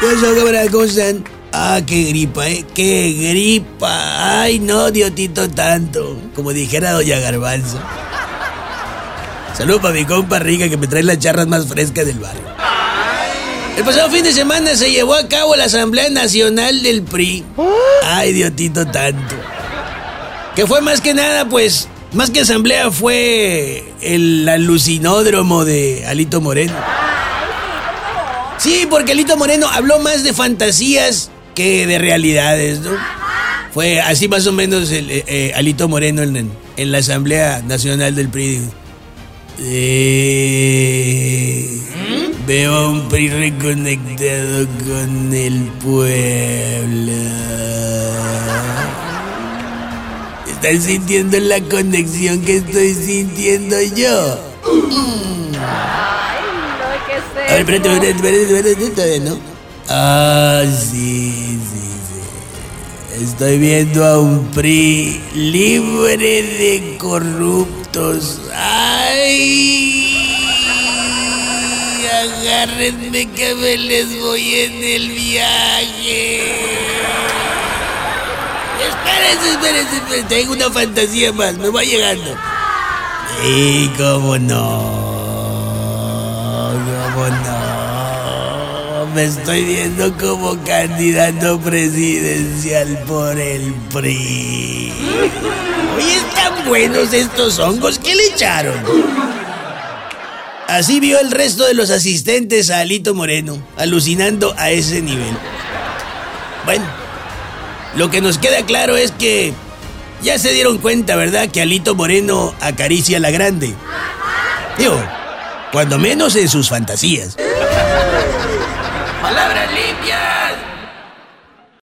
Yo ¿cómo están? Ah, qué gripa, ¿eh? ¡Qué gripa! ¡Ay, no, Diotito, tanto! Como dijera Doña Garbanzo. Saludos para mi compa Rica que me trae las charras más frescas del barrio. El pasado fin de semana se llevó a cabo la Asamblea Nacional del PRI. ¡Ay, Diotito, tanto! Que fue más que nada, pues, más que asamblea fue el alucinódromo de Alito Moreno. Sí, porque Alito Moreno habló más de fantasías que de realidades, ¿no? Fue así más o menos el, eh, eh, Alito Moreno en, en, la Asamblea Nacional del PRI. Eh, veo a un PRI reconectado con el pueblo. ¿Están sintiendo la conexión que estoy sintiendo yo? A ver, espérate, espérate, espérate, espérate, no. Ah, sí, sí, sí. Estoy viendo a un PRI libre de corruptos. ¡Ay! Agárrenme que me les voy en el viaje. Espérense, espérense, espérense. Tengo una fantasía más, me va llegando. Y cómo no, no. Me estoy viendo como candidato presidencial por el PRI. Oye, están buenos estos hongos. ¿Qué le echaron? Así vio el resto de los asistentes a Alito Moreno, alucinando a ese nivel. Bueno, lo que nos queda claro es que ya se dieron cuenta, ¿verdad? Que Alito Moreno acaricia a la grande. Digo, cuando menos en sus fantasías.